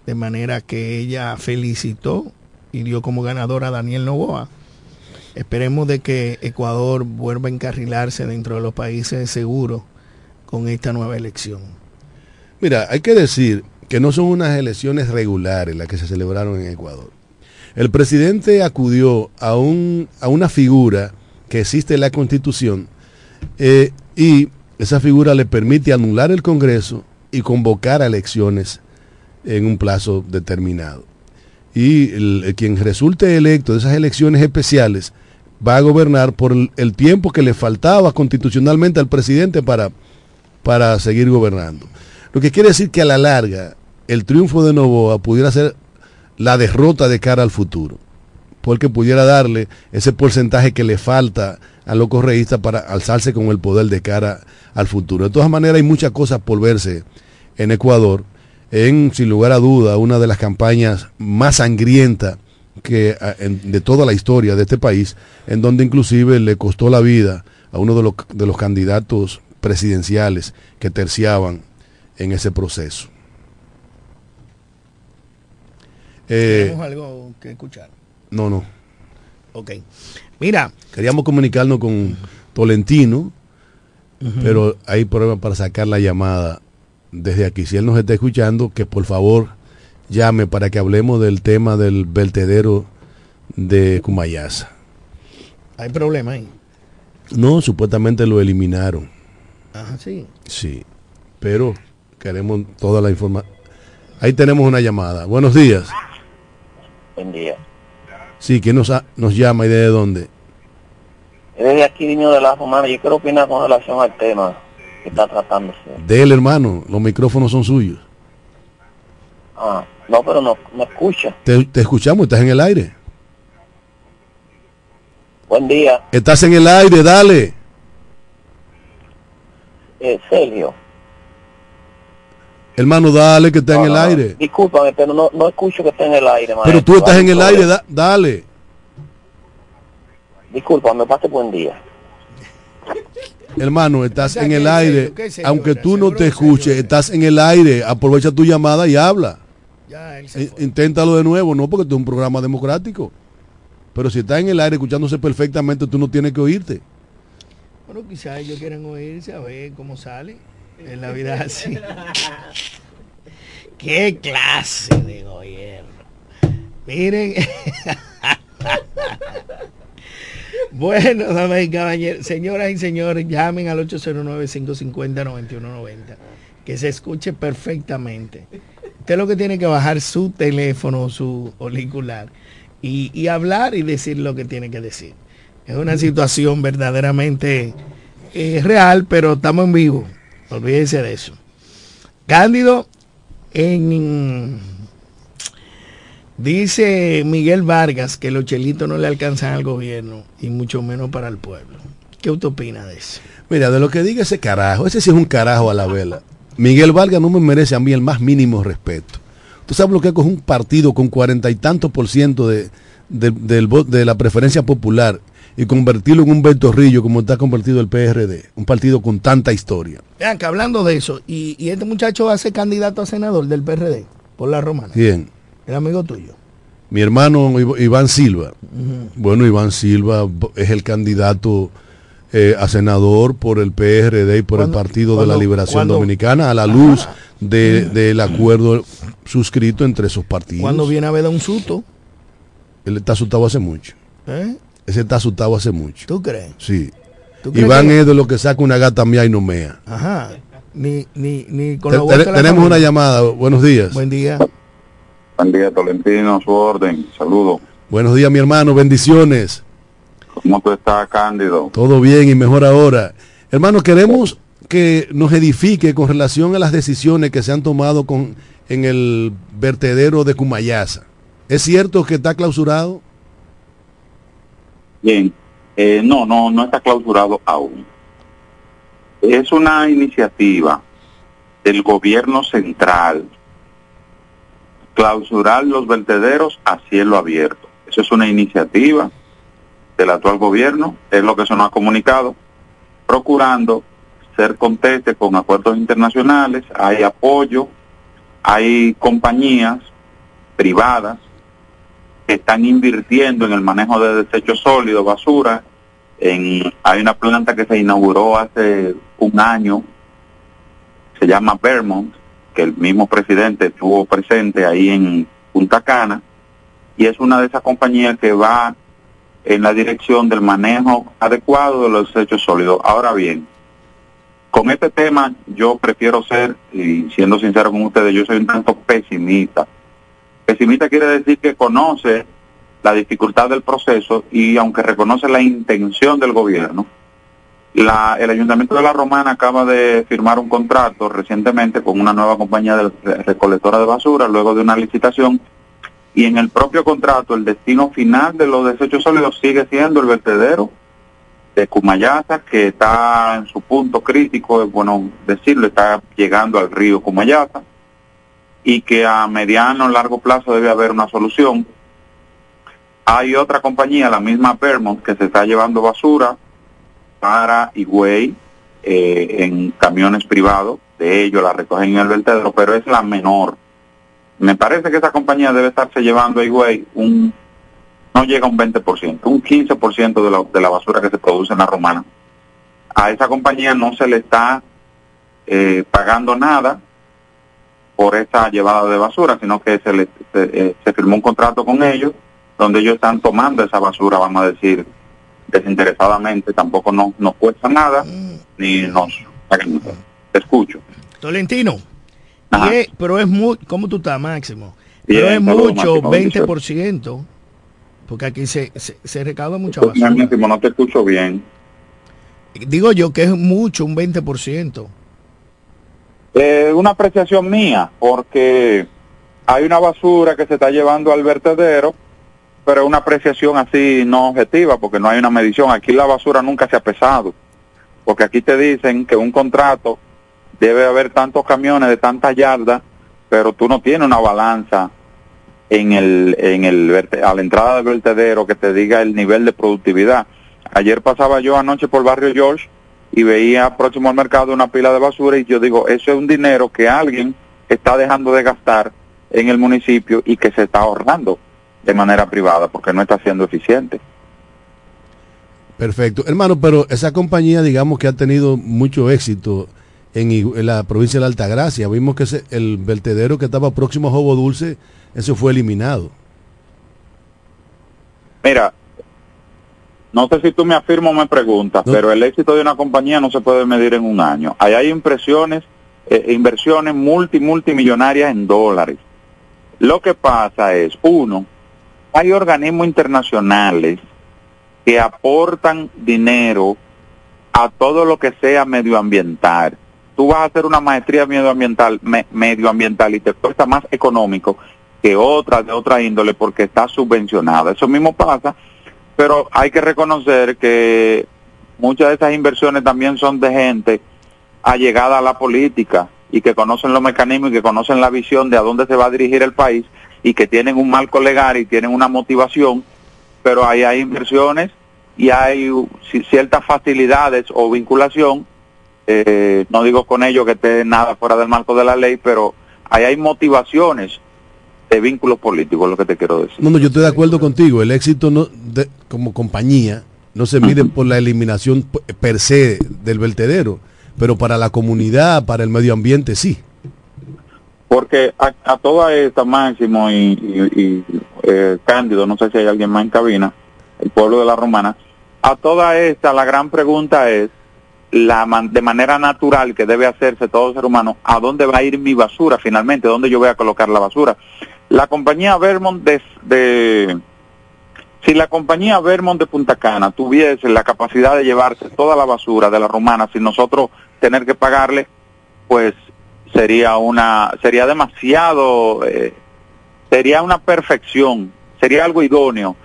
de manera que ella felicitó y dio como ganador a Daniel Novoa Esperemos de que Ecuador vuelva a encarrilarse dentro de los países seguros con esta nueva elección. Mira, hay que decir que no son unas elecciones regulares las que se celebraron en Ecuador. El presidente acudió a, un, a una figura que existe en la Constitución eh, y esa figura le permite anular el Congreso y convocar a elecciones en un plazo determinado. Y quien resulte electo de esas elecciones especiales va a gobernar por el, tiempo que le faltaba constitucionalmente al presidente para, para seguir gobernando. Lo que quiere decir que a la larga el triunfo de Novoa pudiera ser la derrota de cara al futuro, porque pudiera darle ese porcentaje que le falta a los correístas para alzarse con el poder de cara al futuro. De todas maneras hay muchas cosas por verse en Ecuador, en sin lugar a duda una de las campañas más sangrientas que de toda la historia de este país, en donde inclusive le costó la vida a uno de los, de los candidatos presidenciales que terciaban en ese proceso. Eh, ¿Tenemos algo que escuchar? No, no. Ok. Mira. Queríamos comunicarnos con Tolentino, pero hay problemas para sacar la llamada desde aquí. Si él nos está escuchando, que por favor llame para que hablemos del tema del vertedero de Cumayasa. ¿Hay problema ahí? No, supuestamente lo eliminaron. Ajá, sí. Sí, pero queremos toda la información. Ahí tenemos una llamada. Buenos días. Buen día. Sí, ¿quién nos, nos llama y desde dónde? Desde aquí, niño de la Romana. Yo quiero opinar con relación al tema que está tratándose. De él, hermano. Los micrófonos son suyos. Ah, no, pero no, no escucha. Te, te escuchamos, estás en el aire. Buen día. Estás en el aire, dale. Eh, Sergio. Hermano, dale que está en el aire. Discúlpame, pero no, no escucho que esté en el aire. Pero tú estás en el aire, problema. da- dale. Discúlpame, pase buen día. Hermano, estás en el aire. Aunque tú no te escuches, estás en el aire. Aprovecha tu llamada y habla. Ya, él se I- fue. Inténtalo de nuevo, no porque tú es un programa democrático. Pero si estás en el aire escuchándose perfectamente, tú no tienes que oírte. Bueno, quizás ellos quieren oírse a ver cómo sale en la vida así. [LAUGHS] ¿Qué clase de gobierno? Miren. [LAUGHS] bueno, damas y caballeros, señoras y señores, llamen al 809-550-9190. Que se escuche perfectamente. Usted lo que tiene que bajar su teléfono, su auricular, y, y hablar y decir lo que tiene que decir. Es una situación verdaderamente eh, real, pero estamos en vivo. Olvídense de eso. Cándido, en Dice Miguel Vargas que los chelitos no le alcanzan al gobierno y mucho menos para el pueblo. ¿Qué usted opina de eso? Mira, de lo que diga ese carajo, ese sí es un carajo a la vela. Miguel Vargas no me merece a mí el más mínimo respeto. Tú sabes lo que es un partido con cuarenta y tantos por ciento de, de, del vo- de la preferencia popular y convertirlo en un ventorrillo como está convertido el PRD, un partido con tanta historia. Vean que hablando de eso, y, y este muchacho va a ser candidato a senador del PRD por la romana. Bien, El amigo tuyo. mi hermano Iv- Iván Silva. Bueno, Iván Silva es el candidato eh, a senador por el PRD y por el Partido de la Liberación Dominicana a la luz de- del acuerdo suscrito entre esos partidos. Cuando viene a ver a un susto, Él está asustado hace mucho. ¿eh? Ese está asustado hace mucho. ¿Tú crees? Sí. ¿Tú crees Iván que- es de lo que saca una gata mía y no mea. Ajá. Ni, ni, ni con Te- la te- vuelta de la tenemos familia. una llamada. Buenos días. Buen día. Buen día, Tolentino, su orden. Saludos. Buenos días, mi hermano. Bendiciones. ¿Cómo tú estás, Cándido? Todo bien y mejor ahora. Hermano, queremos que nos edifique con relación a las decisiones que se han tomado con, en el vertedero de Cumayasa. ¿Es cierto que está clausurado? Bien. Eh, no, no, no está clausurado aún. Es una iniciativa del gobierno central clausurar los vertederos a cielo abierto. Eso es una iniciativa del actual gobierno, es lo que se nos ha comunicado, procurando ser conteste con acuerdos internacionales, hay apoyo, hay compañías privadas que están invirtiendo en el manejo de desechos sólidos, basura. En, hay una planta que se inauguró hace un año, se llama Vermont, que el mismo presidente estuvo presente ahí en Punta Cana, y es una de esas compañías que va en la dirección del manejo adecuado de los desechos sólidos. Ahora bien, con este tema yo prefiero ser, y siendo sincero con ustedes, yo soy un tanto pesimista. Pesimista quiere decir que conoce la dificultad del proceso y aunque reconoce la intención del gobierno, la, el Ayuntamiento de La Romana acaba de firmar un contrato recientemente con una nueva compañía de recolectora de basura luego de una licitación y en el propio contrato el destino final de los desechos sólidos sigue siendo el vertedero de Cumayasa que está en su punto crítico, es bueno decirlo, está llegando al río Cumayasa y que a mediano o largo plazo debe haber una solución. Hay otra compañía, la misma Vermont, que se está llevando basura para Higüey eh, en camiones privados. De ellos la recogen en el vertedero, pero es la menor. Me parece que esa compañía debe estarse llevando a Higüey un, no llega a un 20%, un 15% de la, de la basura que se produce en la romana. A esa compañía no se le está eh, pagando nada por esa llevada de basura, sino que se, le, se, eh, se firmó un contrato con ellos donde ellos están tomando esa basura, vamos a decir, desinteresadamente, tampoco nos, nos cuesta nada, ni nos. Te escucho. Tolentino. Ajá. es- pero es muy, ¿cómo tú estás, Máximo? Bien, pero es mucho, Máximo, 20%, porque aquí se, se, se recauda mucha basura. Máximo, no te escucho bien. Digo yo que es mucho, un 20%. Eh, una apreciación mía, porque hay una basura que se está llevando al vertedero, pero una apreciación así no objetiva, porque no hay una medición. Aquí la basura nunca se ha pesado, porque aquí te dicen que un contrato debe haber tantos camiones de tantas yardas, pero tú no tienes una balanza en el, en el a la entrada del vertedero que te diga el nivel de productividad. Ayer pasaba yo anoche por barrio George y veía próximo al mercado una pila de basura y yo digo, eso es un dinero que alguien está dejando de gastar en el municipio y que se está ahorrando de manera privada porque no está siendo eficiente. Perfecto. Hermano, pero esa compañía, digamos que ha tenido mucho éxito en, en la provincia de la Altagracia. Vimos que ese- el vertedero que estaba próximo a Jobo Dulce, eso fue eliminado. Mira, no sé si tú me afirmas o me preguntas, No. pero el éxito de una compañía no se puede medir en un año. Ahí hay impresiones, eh, inversiones multi, multimillonarias en dólares. Lo que pasa es, uno, hay organismos internacionales que aportan dinero a todo lo que sea medioambiental. Tú vas a hacer una maestría medioambiental, me- medioambiental y te cuesta más económico que otra de otra índole porque está subvencionada. Eso mismo pasa, pero hay que reconocer que muchas de esas inversiones también son de gente allegada a la política y que conocen los mecanismos y que conocen la visión de a dónde se va a dirigir el país y que tienen un marco legal y tienen una motivación, pero ahí hay inversiones y hay ci- ciertas facilidades o vinculación, eh, no digo con ello que esté nada fuera del marco de la ley, pero ahí hay motivaciones de vínculos políticos, lo que te quiero decir. No, no, yo estoy de acuerdo contigo. El éxito no, de- como compañía no se mide por la eliminación per se del vertedero, pero para la comunidad, para el medio ambiente, sí. Porque a, a toda esta Máximo y, y- y, eh, Cándido, no sé si hay alguien más en cabina, el pueblo de la Romana, a toda esta la gran pregunta es, la man- de manera natural que debe hacerse todo ser humano, ¿a dónde va a ir mi basura finalmente? ¿Dónde yo voy a colocar la basura? La compañía Vermont de, si la compañía Vermont de Punta Cana tuviese la capacidad de llevarse toda la basura de la Romana sin nosotros tener que pagarle, pues sería una sería demasiado eh, sería una perfección sería algo idóneo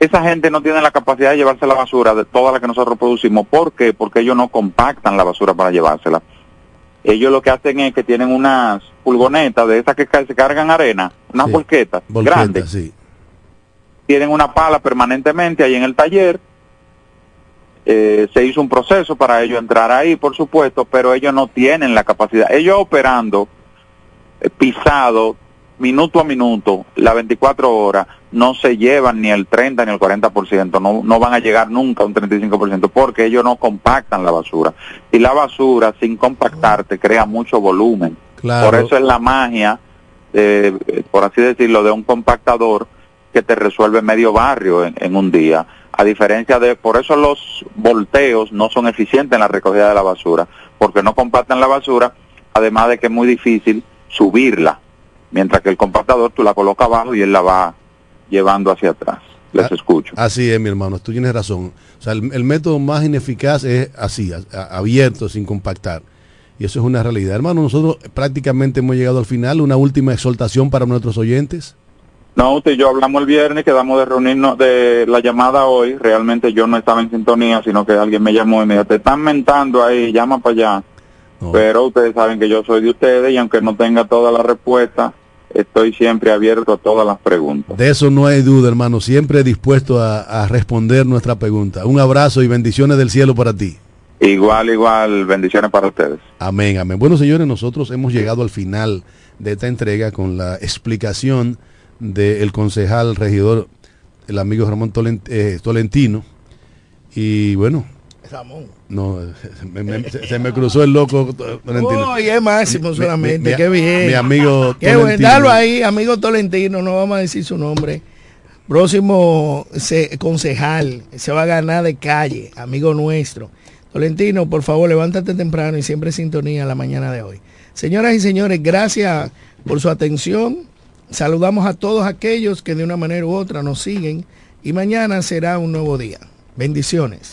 esa gente no tiene la capacidad de llevarse la basura de toda la que nosotros producimos ¿por qué? porque ellos no compactan la basura para llevársela ellos lo que hacen es que tienen unas pulgonetas de esas que se cargan arena unas Sí. volquetas Volqueta, grandes sí. tienen una pala permanentemente ahí en el taller. Eh, se hizo un proceso para ellos entrar ahí, por supuesto, pero ellos no tienen la capacidad. Ellos operando eh, pisado minuto a minuto, las 24 horas, no se llevan ni el 30 ni el 40%, no, no van a llegar nunca a un 35% porque ellos no compactan la basura. Y la basura sin compactar te crea mucho volumen. Claro. Por eso es la magia, eh, eh, por así decirlo, de un compactador que te resuelve medio barrio en, en un día. A diferencia de, por eso los volteos no son eficientes en la recogida de la basura, porque no compactan la basura, además de que es muy difícil subirla, mientras que el compactador tú la colocas abajo y él la va llevando hacia atrás. Les Ah, escucho. Así es, mi hermano, tú tienes razón. O sea, el, el método más ineficaz es así, a- a- abierto, sin compactar. Y eso es una realidad. Hermano, nosotros prácticamente hemos llegado al final. Una última exhortación para nuestros oyentes. No, usted y yo hablamos el viernes, quedamos de reunirnos de la llamada hoy. Realmente yo no estaba en sintonía, sino que alguien me llamó y me dijo, te están mentando ahí, llama para allá. No. Pero ustedes saben que yo soy de ustedes y aunque no tenga toda la respuesta, estoy siempre abierto a todas las preguntas. De eso no hay duda, hermano. Siempre dispuesto a, a responder nuestra pregunta. Un abrazo y bendiciones del cielo para ti. Igual, igual, bendiciones para ustedes. Amén, amén. Bueno, señores, nosotros hemos llegado al final de esta entrega con la explicación del concejal regidor, el amigo Ramón eh, Tolentino. Y bueno, Ramón. no, [LAUGHS] me- me- se, se me cruzó el loco Tolentino. Oye, es máximo solamente, mi- qué bien. Mi amigo Qué bueno, Tolentino. dalo ahí, amigo Tolentino, no vamos a decir su nombre. Próximo se- concejal, se va a ganar de calle, amigo nuestro. Tolentino, por favor, levántate temprano y siempre sintonía la mañana de hoy. Señoras y señores, gracias por su atención. Saludamos a todos aquellos que de una manera u otra nos siguen y mañana será un nuevo día. Bendiciones.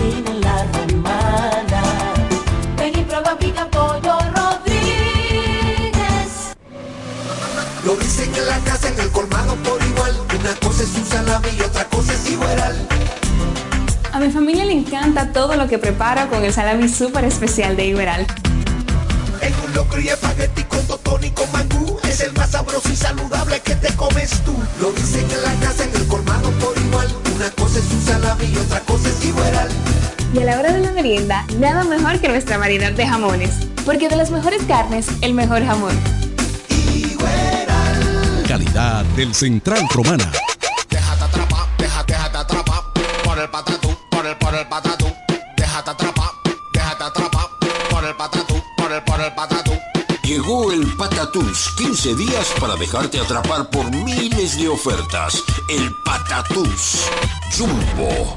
cocina en la romana. Ven y prueba pica pollo Rodríguez. Lo dicen en la casa, en el colmado por igual. Una cosa es un salami y otra cosa es igual. A mi familia le encanta todo lo que preparo con el salami súper especial de Iberal. En un locro y espagueti con totón y con mangú. Es el más sabroso y saludable que te comes tú. Lo dicen en la casa, en el colmado por igual. Una cosa es un salami y otra cosa es igual. Y a la hora de la merienda, nada mejor que nuestra variedad de jamones. Porque de las mejores carnes, el mejor jamón. Calidad del Central Romana. Déjate atrapar, déjate, déjate atrapar por el patatú, por el, por el patatú. Déjate atrapar, déjate atrapar por el patatú, por el, por el patatú. Llegó el Patatús, 15 días para dejarte atrapar por miles de ofertas. El Patatús. Jumbo,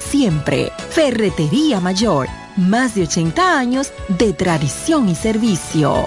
siempre. Ferretería Mayor, más de 80 años de tradición y servicio.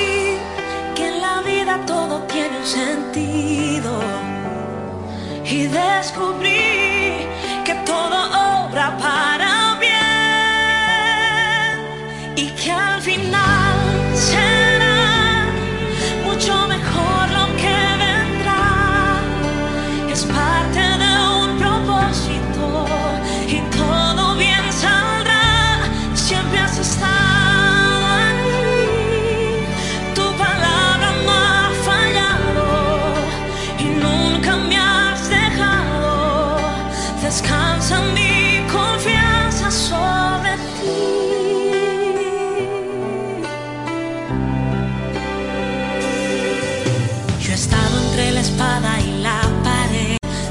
sentido. Y descubrí que todo obra para bien. Y que al final se